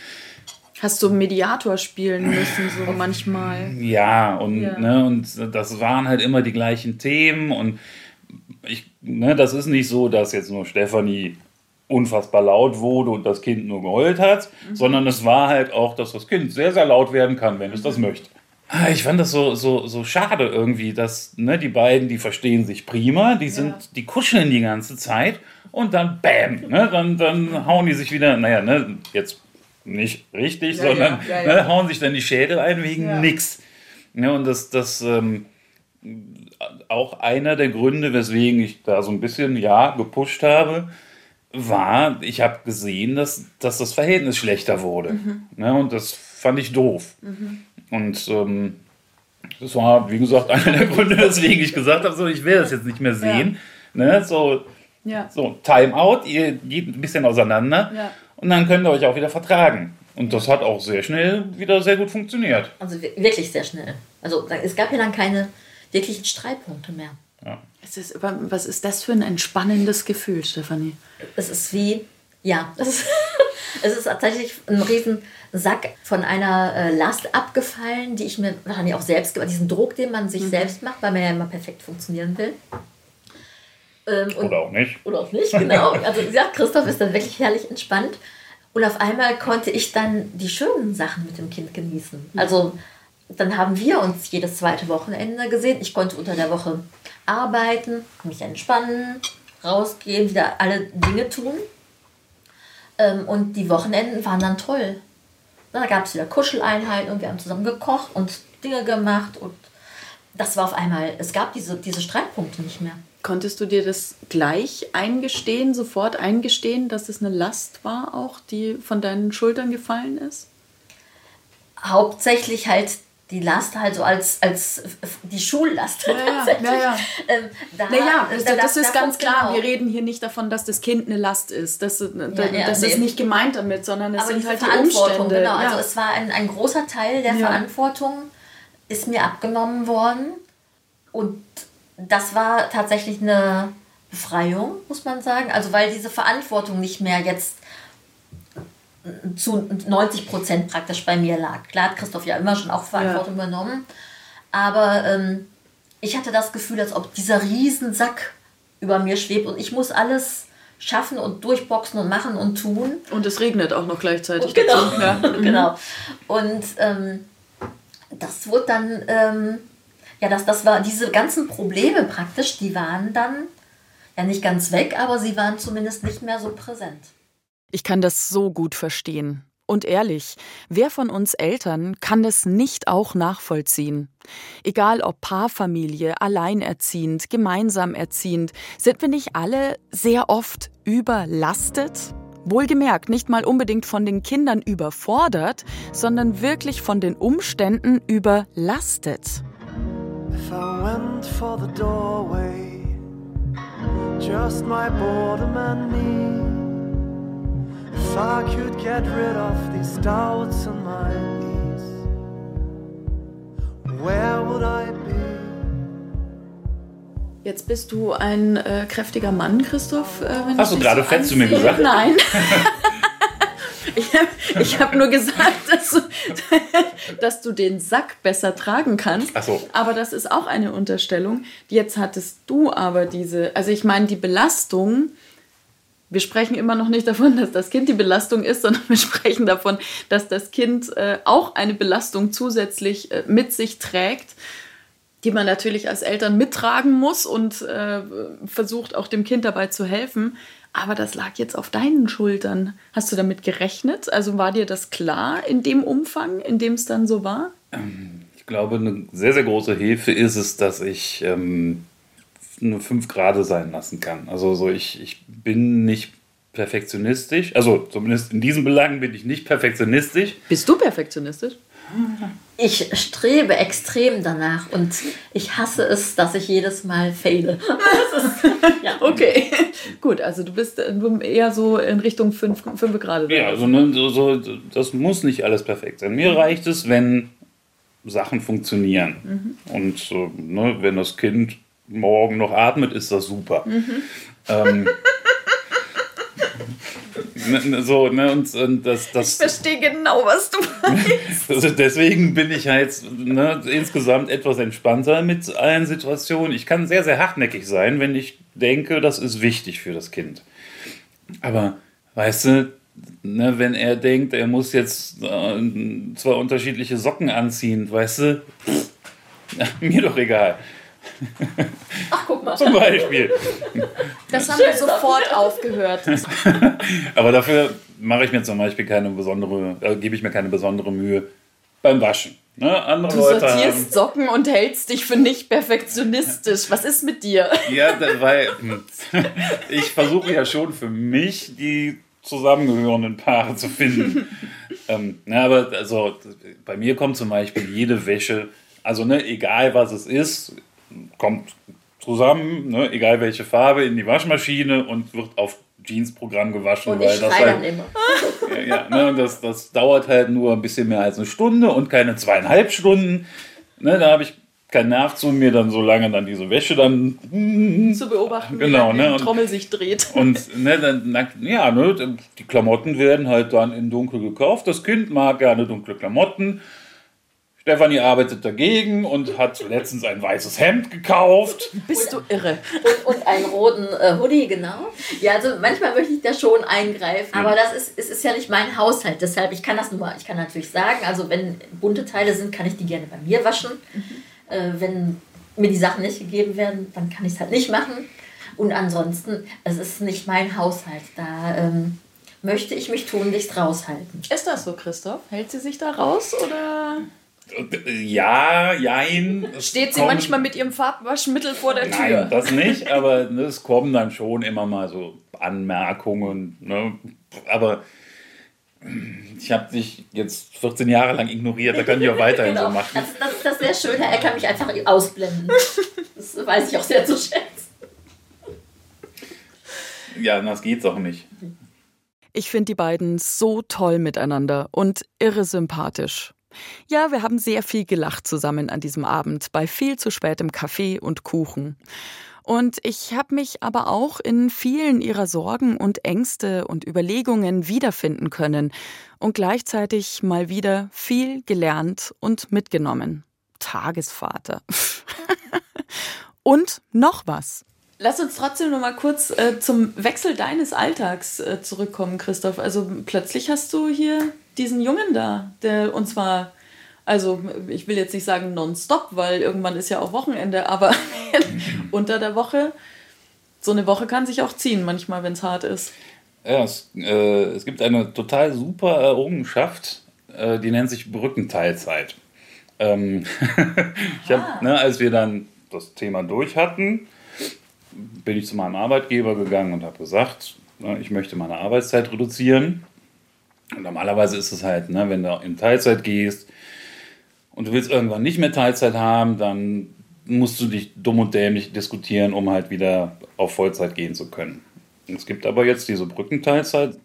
Hast du Mediator spielen müssen, so manchmal. Ja, und, Ja. Ne, und das waren halt immer die gleichen Themen und ich, ne, das ist nicht so, dass jetzt nur Stefanie unfassbar laut wurde und das Kind nur geheult hat, sondern es war halt auch, dass das Kind sehr, sehr laut werden kann, wenn es das möchte. Ah, Ich fand das so, so, so schade irgendwie, dass ne, die beiden, die verstehen sich prima, die sind, die kuscheln die ganze Zeit und dann bam, ne, dann, dann hauen die sich wieder, naja, ne, jetzt nicht richtig, Ja, sondern ja, ja, ja. Ne, hauen sich dann die Schädel ein wegen Ja. nix. Ja, und das, das ähm, auch einer der Gründe, weswegen ich da so ein bisschen, ja, gepusht habe, war, ich habe gesehen, dass, dass das Verhältnis schlechter wurde. Mhm. Ne, und das fand ich doof. Und ähm, das war, wie gesagt, einer der Gründe, weswegen ich gesagt habe, so, ich will das jetzt nicht mehr sehen. Ne, so, Ja. so, Timeout, ihr geht ein bisschen auseinander Ja. und dann könnt ihr euch auch wieder vertragen. Und das hat auch sehr schnell wieder sehr gut funktioniert. Also wi- wirklich sehr schnell. Also es gab ja dann keine wirklichen Streitpunkte mehr. Es ist, was ist das für ein entspannendes Gefühl, Stefanie? Es ist wie, ja, es ist, es ist tatsächlich ein riesen Sack von einer äh, Last abgefallen, die ich mir wahrscheinlich auch selbst, diesen Druck, den man sich selbst macht, weil man ja immer perfekt funktionieren will. Ähm, und- Oder auch nicht. oder auch nicht, genau. Also wie gesagt, Christoph ist dann wirklich herrlich entspannt. Und auf einmal konnte ich dann die schönen Sachen mit dem Kind genießen. Also dann haben wir uns jedes zweite Wochenende gesehen. Ich konnte unter der Woche arbeiten, mich entspannen, rausgehen, wieder alle Dinge tun. Ähm, und die Wochenenden waren dann toll. Da gab es wieder Kuscheleinheiten und wir haben zusammen gekocht und Dinge gemacht. Und das war auf einmal, es gab diese, diese Streitpunkte nicht mehr. Konntest du dir das gleich eingestehen, sofort eingestehen, dass es eine Last war, auch die von deinen Schultern gefallen ist? hauptsächlich halt die Last halt so als, als die Schullast. Ja, tatsächlich. ja, ja. Ähm, da, Naja, das, da- das da- ist ganz klar. genau. Wir reden hier nicht davon, dass das Kind eine Last ist. Das, das, ja, das nee. ist nicht gemeint damit, sondern es Aber sind diese halt die Verantwortung, Umstände. genau. Ja. Also es war ein, ein großer Teil der. Verantwortung, ist mir abgenommen worden. Und das war tatsächlich eine Befreiung, muss man sagen. Also weil diese Verantwortung nicht mehr jetzt zu 90 Prozent praktisch bei mir lag. Klar hat Christoph ja immer schon auch Verantwortung übernommen. Aber ähm, ich hatte das Gefühl, als ob dieser Riesensack über mir schwebt und ich muss alles schaffen und durchboxen und machen und tun. Und es regnet auch noch gleichzeitig. Genau. dazu. Ja. genau. Und ähm, das wurde dann, ähm, ja, das, das war, diese ganzen Probleme praktisch, die waren dann ja nicht ganz weg, aber sie waren zumindest nicht mehr so präsent. Ich kann das so gut verstehen. Und ehrlich, wer von uns Eltern kann das nicht auch nachvollziehen? Egal ob Paarfamilie, alleinerziehend, gemeinsam erziehend, sind wir nicht alle sehr oft überlastet? Wohlgemerkt, nicht mal unbedingt von den Kindern überfordert, sondern wirklich von den Umständen überlastet. If I went for the doorway, just my boredom and me. If I could get rid of these doubts and my knees, where would I be? Jetzt bist du ein äh, kräftiger Mann, Christoph. Äh, wenn Hast du gerade so fett zu mir gesagt? Nein. ich habe ich hab nur gesagt, dass du, dass du den Sack besser tragen kannst. Ach so. Aber das ist auch eine Unterstellung. Jetzt hattest du aber diese, also ich meine, die Belastung, wir sprechen immer noch nicht davon, dass das Kind die Belastung ist, sondern wir sprechen davon, dass das Kind äh, auch eine Belastung zusätzlich äh, mit sich trägt, die man natürlich als Eltern mittragen muss und äh, versucht auch dem Kind dabei zu helfen. Aber das lag jetzt auf deinen Schultern. Hast du damit gerechnet? Also war dir das klar in dem Umfang, in dem es dann so war? Ich glaube, eine sehr, sehr große Hilfe ist es, dass ich ähm, nur fünf Grade sein lassen kann. Also so ich, ich bin nicht perfektionistisch. Also zumindest in diesen Belangen bin ich nicht perfektionistisch. Bist du perfektionistisch? Ich strebe extrem danach und ich hasse es, dass ich jedes Mal faile. Okay, gut. Also du bist äh, eher so in Richtung 5 Grad. Ja, also ne, so, so, das muss nicht alles perfekt sein. Mir reicht es, wenn Sachen funktionieren. Und so, ne, wenn das Kind morgen noch atmet, ist das super. Ähm, ne, ne, so, ne, und, und das, das, Ich verstehe genau, was du meinst. Also deswegen bin ich halt ne, insgesamt etwas entspannter mit allen Situationen. Ich kann sehr, sehr hartnäckig sein, wenn ich denke, das ist wichtig für das Kind. Aber weißt du, ne, wenn er denkt, er muss jetzt äh, zwei unterschiedliche Socken anziehen, weißt du, pff, mir doch egal. Ach, guck mal. Zum Beispiel. Das haben wir sofort aufgehört. Aber dafür mache ich mir zum Beispiel keine besondere, äh, gebe ich mir keine besondere Mühe beim Waschen. Ne? Andere Du Leute haben, sortierst Socken und hältst dich für nicht perfektionistisch. Was ist mit dir? Ja, weil hm, ich versuche ja schon für mich die zusammengehörenden Paare zu finden. ähm, na, aber also bei mir kommt zum Beispiel jede Wäsche, also ne, egal was es ist, kommt zusammen, ne, egal welche Farbe, in die Waschmaschine und wird auf Jeans-Programm gewaschen, Und ich weil das halt immer. ja, ja, ne, das, das dauert halt nur ein bisschen mehr als eine Stunde und keine zweieinhalb Stunden. Ne, da habe ich keinen Nerv zu mir, dann so lange dann diese Wäsche dann. Zu beobachten, Genau, wie ne, die Trommel sich dreht. Und ne, dann, ja, ne, die Klamotten werden halt dann in dunkel gekauft. Das Kind mag gerne dunkle Klamotten. Stefanie arbeitet dagegen und hat letztens ein weißes Hemd gekauft. Bist du irre? Und, und einen roten äh, Hoodie, genau. Ja, also manchmal möchte ich da schon eingreifen. Aber das ist, es ist ja nicht mein Haushalt. Deshalb, ich kann das nur mal, ich kann natürlich sagen, also wenn bunte Teile sind, kann ich die gerne bei mir waschen. Äh, wenn mir die Sachen nicht gegeben werden, dann kann ich es halt nicht machen. Und ansonsten, es ist nicht mein Haushalt. Da ähm, möchte ich mich tunlichst raushalten. Ist das so, Christoph? Hält sie sich da raus oder Ja, jein. Steht sie kommt- manchmal mit ihrem Farbwaschmittel vor der Tür? Nein, das nicht, aber ne, es kommen dann schon immer mal so Anmerkungen. Ne? Aber ich habe dich jetzt 14 Jahre lang ignoriert, da kann ich auch weiterhin so machen. Das, das ist das sehr Schöne. Er kann mich einfach ausblenden. Das weiß ich auch sehr zu schätzen. Ja, das geht's auch nicht. Ich finde die beiden so toll miteinander und irre sympathisch. Ja, wir haben sehr viel gelacht zusammen an diesem Abend bei viel zu spätem Kaffee und Kuchen. Und ich habe mich aber auch in vielen ihrer Sorgen und Ängste und Überlegungen wiederfinden können und gleichzeitig mal wieder viel gelernt und mitgenommen. Tagesvater. und noch was. Lass uns trotzdem noch mal kurz äh, zum Wechsel deines Alltags äh, zurückkommen, Christoph. Also plötzlich hast du hier diesen Jungen da, der und zwar, also ich will jetzt nicht sagen nonstop, weil irgendwann ist ja auch Wochenende, aber unter der Woche, so eine Woche kann sich auch ziehen, manchmal, wenn es hart ist. Ja, es, äh, es gibt eine total super Errungenschaft, äh, die nennt sich Brückenteilzeit. Ähm, ich hab, ne, als wir dann das Thema durch hatten, bin ich zu meinem Arbeitgeber gegangen und habe gesagt, ne, ich möchte meine Arbeitszeit reduzieren. Und normalerweise ist es halt, ne, wenn du in Teilzeit gehst und du willst irgendwann nicht mehr Teilzeit haben, dann musst du dich dumm und dämlich diskutieren, um halt wieder auf Vollzeit gehen zu können. Es gibt aber jetzt diese Brückenteilzeit,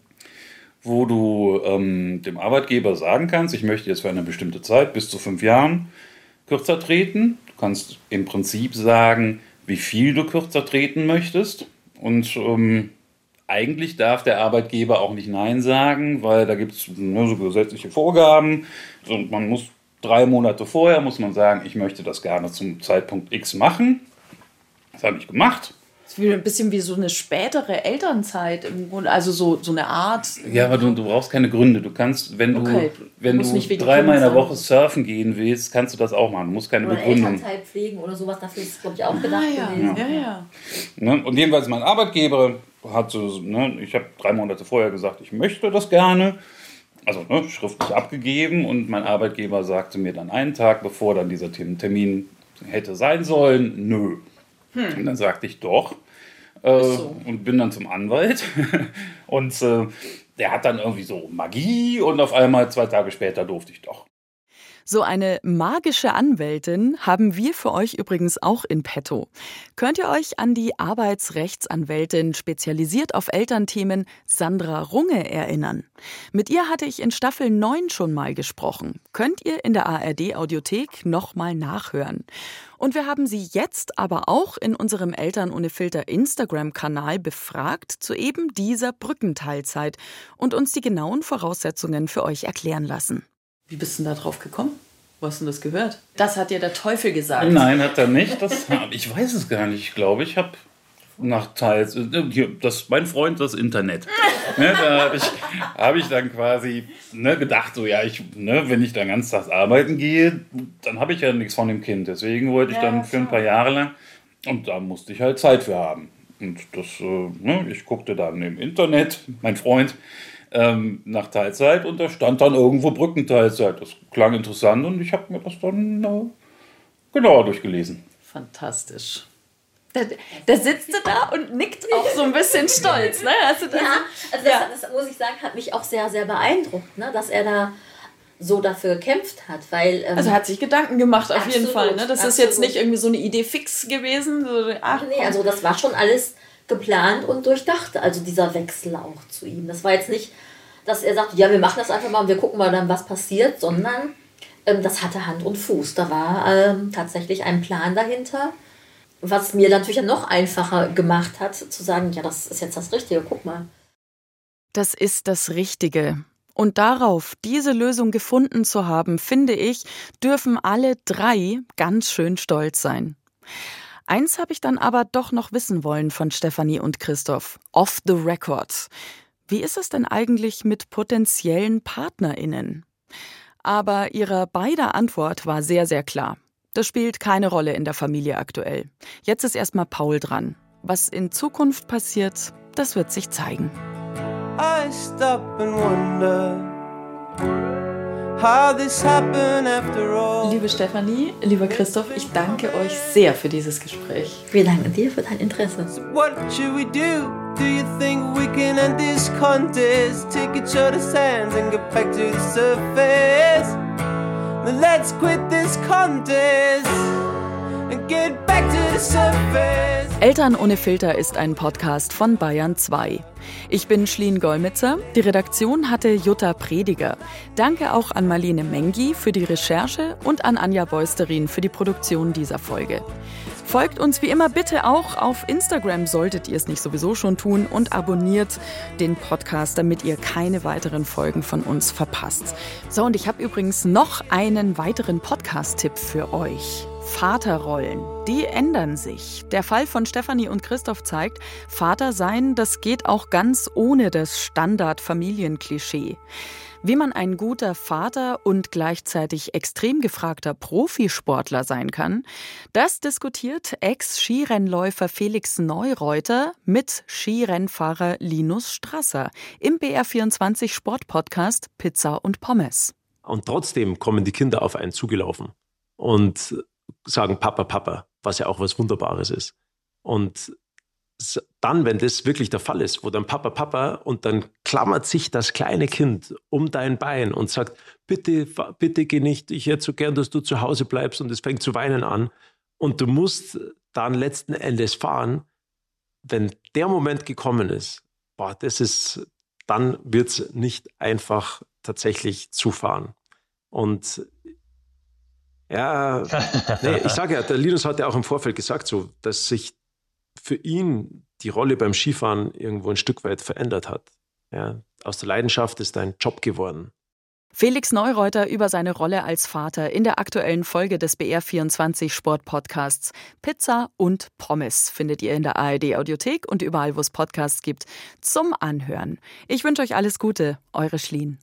wo du ähm, dem Arbeitgeber sagen kannst, ich möchte jetzt für eine bestimmte Zeit, bis zu fünf Jahren, kürzer treten. Du kannst im Prinzip sagen, wie viel du kürzer treten möchtest. Und ähm, eigentlich darf der Arbeitgeber auch nicht Nein sagen, weil da gibt es ne, so gesetzliche Vorgaben. Und man muss drei Monate vorher, muss man sagen, ich möchte das gerne zum Zeitpunkt X machen. Das habe ich gemacht. Das ist ein bisschen wie so eine spätere Elternzeit im Grunde, also so, so eine Art. Ja, aber du, du brauchst keine Gründe. Du kannst, wenn Okay. du, wenn Muss du dreimal in der Woche surfen gehen willst, kannst du das auch machen. Du musst keine Oder Begründung. Elternzeit pflegen oder sowas, dafür ist es, glaube ich, auch gedacht Ah, ja. gewesen. ja, ja. Ne? Und jedenfalls mein Arbeitgeber hat so, ne, ich habe drei Monate vorher gesagt, ich möchte das gerne. Also ne, schriftlich abgegeben und mein Arbeitgeber sagte mir dann einen Tag, bevor dann dieser Term- Termin hätte sein sollen, nö. Und dann sagte ich doch. Äh, so. Und bin dann zum Anwalt. und äh, der hat dann irgendwie so Magie und auf einmal zwei Tage später durfte ich doch. So eine magische Anwältin haben wir für euch übrigens auch in petto. Könnt ihr euch an die Arbeitsrechtsanwältin spezialisiert auf Elternthemen Sandra Runge erinnern? Mit ihr hatte ich in Staffel 9 schon mal gesprochen. Könnt ihr in der ARD Audiothek nochmal nachhören. Und wir haben sie jetzt aber auch in unserem Eltern ohne Filter Instagram-Kanal befragt zu eben dieser Brückenteilzeit und uns die genauen Voraussetzungen für euch erklären lassen. Wie bist du denn da drauf gekommen? Wo hast du das gehört? Das hat dir der Teufel gesagt. Nein, hat er nicht. Das, ich weiß es gar nicht. Ich glaube, ich habe nach Teils, äh, das, mein Freund, das Internet. ne, da habe ich, hab ich dann quasi ne, gedacht, so ja, ich, ne, wenn ich dann ganz tags arbeiten gehe, dann habe ich ja nichts von dem Kind. Deswegen wollte ich Ja, dann für ein paar Jahre lang und da musste ich halt Zeit für haben. Und das, äh, ne, ich guckte dann im Internet, mein Freund, ähm, nach Teilzeit und da stand dann irgendwo Brückenteilzeit. Das klang interessant und ich habe mir das dann äh, genauer durchgelesen. Fantastisch. Da, da sitzt du da und nickt auch so ein bisschen stolz. Ne? Du das? Ja, also Ja. das, das muss ich sagen, hat mich auch sehr, sehr beeindruckt, ne? dass er da so dafür gekämpft hat, weil ähm, Also er hat sich Gedanken gemacht auf jeden Absolut, Fall. Ne? Das ist jetzt absolut. nicht irgendwie so eine Idee fix gewesen. So, ach, nee, also das war schon alles geplant und durchdacht, also dieser Wechsel auch zu ihm. Das war jetzt nicht, dass er sagt, ja, wir machen das einfach mal und wir gucken mal dann, was passiert, sondern ähm, das hatte Hand und Fuß. Da war ähm, tatsächlich ein Plan dahinter, was mir natürlich noch einfacher gemacht hat, zu sagen, ja, das ist jetzt das Richtige, guck mal. Das ist das Richtige. Und darauf, diese Lösung gefunden zu haben, finde ich, dürfen alle drei ganz schön stolz sein. Eins habe ich dann aber doch noch wissen wollen von Stefanie und Christoph. Off the record. Wie ist es denn eigentlich mit potenziellen PartnerInnen? Aber ihre beider Antwort war sehr, sehr klar. Das spielt keine Rolle in der Familie aktuell. Jetzt ist erstmal Paul dran. Was in Zukunft passiert, das wird sich zeigen. I stop and wonder Liebe Stefanie, lieber Christoph, ich danke euch sehr für dieses Gespräch. Wir danken dir für dein Interesse. What should we do? Do you think we can end this contest? Take each other's hands and get back to the surface. Then let's quit this contest Eltern ohne Filter ist ein Podcast von Bayern 2. Ich bin Schlien Golmitzer, die Redaktion hatte Jutta Prediger. Danke auch an Marlene Mengi für die Recherche und an Anja Beusterin für die Produktion dieser Folge. Folgt uns wie immer bitte auch auf Instagram, solltet ihr es nicht sowieso schon tun, und abonniert den Podcast, damit ihr keine weiteren Folgen von uns verpasst. So, und ich habe übrigens noch einen weiteren Podcast-Tipp für euch. Vaterrollen, die ändern sich. Der Fall von Stefanie und Christoph zeigt, Vater sein, das geht auch ganz ohne das Standard-Familienklischee. Wie man ein guter Vater und gleichzeitig extrem gefragter Profisportler sein kann, das diskutiert Ex-Skirennläufer Felix Neureuter mit Skirennfahrer Linus Strasser im BR24 Sportpodcast Pizza und Pommes. Und trotzdem kommen die Kinder auf einen zugelaufen und sagen Papa, Papa, was ja auch was Wunderbares ist. Und dann, wenn das wirklich der Fall ist, wo dann Papa, Papa und dann klammert sich das kleine Kind um dein Bein und sagt, bitte, bitte geh nicht, ich hätte so gern, dass du zu Hause bleibst und es fängt zu weinen an. Und du musst dann letzten Endes fahren, wenn der Moment gekommen ist, boah, das ist, dann wird es nicht einfach tatsächlich zu fahren. Und Ja, nee, ich sage ja, der Linus hat ja auch im Vorfeld gesagt, so, dass sich für ihn die Rolle beim Skifahren irgendwo ein Stück weit verändert hat. Ja, aus der Leidenschaft ist ein Job geworden. Felix Neureuter über seine Rolle als Vater in der aktuellen Folge des BR24 Sport Podcasts. Pizza und Pommes findet ihr in der ARD Audiothek und überall, wo es Podcasts gibt, zum Anhören. Ich wünsche euch alles Gute, eure Schlien.